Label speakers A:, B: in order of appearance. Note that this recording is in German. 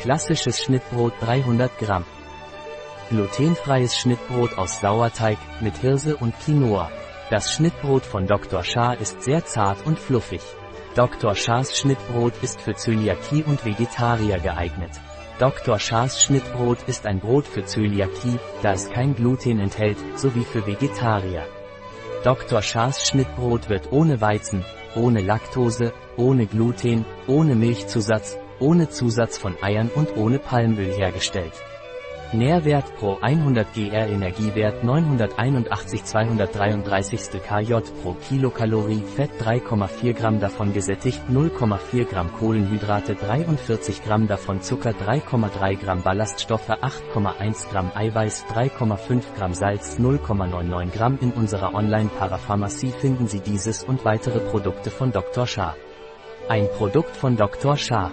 A: Klassisches Schnittbrot 300 Gramm. Glutenfreies Schnittbrot aus Sauerteig, mit Hirse und Quinoa. Das Schnittbrot von Dr. Shah ist sehr zart und fluffig. Dr. Shahs Schnittbrot ist für Zöliakie und Vegetarier geeignet. Dr. Shahs Schnittbrot ist ein Brot für Zöliakie, da es kein Gluten enthält, sowie für Vegetarier. Dr. Shahs Schnittbrot wird ohne Weizen, ohne Laktose, ohne Gluten, ohne Milchzusatz, ohne Zusatz von Eiern und ohne Palmöl hergestellt. Nährwert pro 100 gr Energiewert 981 233 kJ pro Kilokalorie Fett 3,4 Gramm davon gesättigt 0,4 Gramm Kohlenhydrate 43 Gramm davon Zucker 3,3 Gramm Ballaststoffe 8,1 Gramm Eiweiß 3,5 Gramm Salz 0,99 Gramm In unserer Online-Parapharmacie finden Sie dieses und weitere Produkte von Dr. Shah. Ein Produkt von Dr. Shah.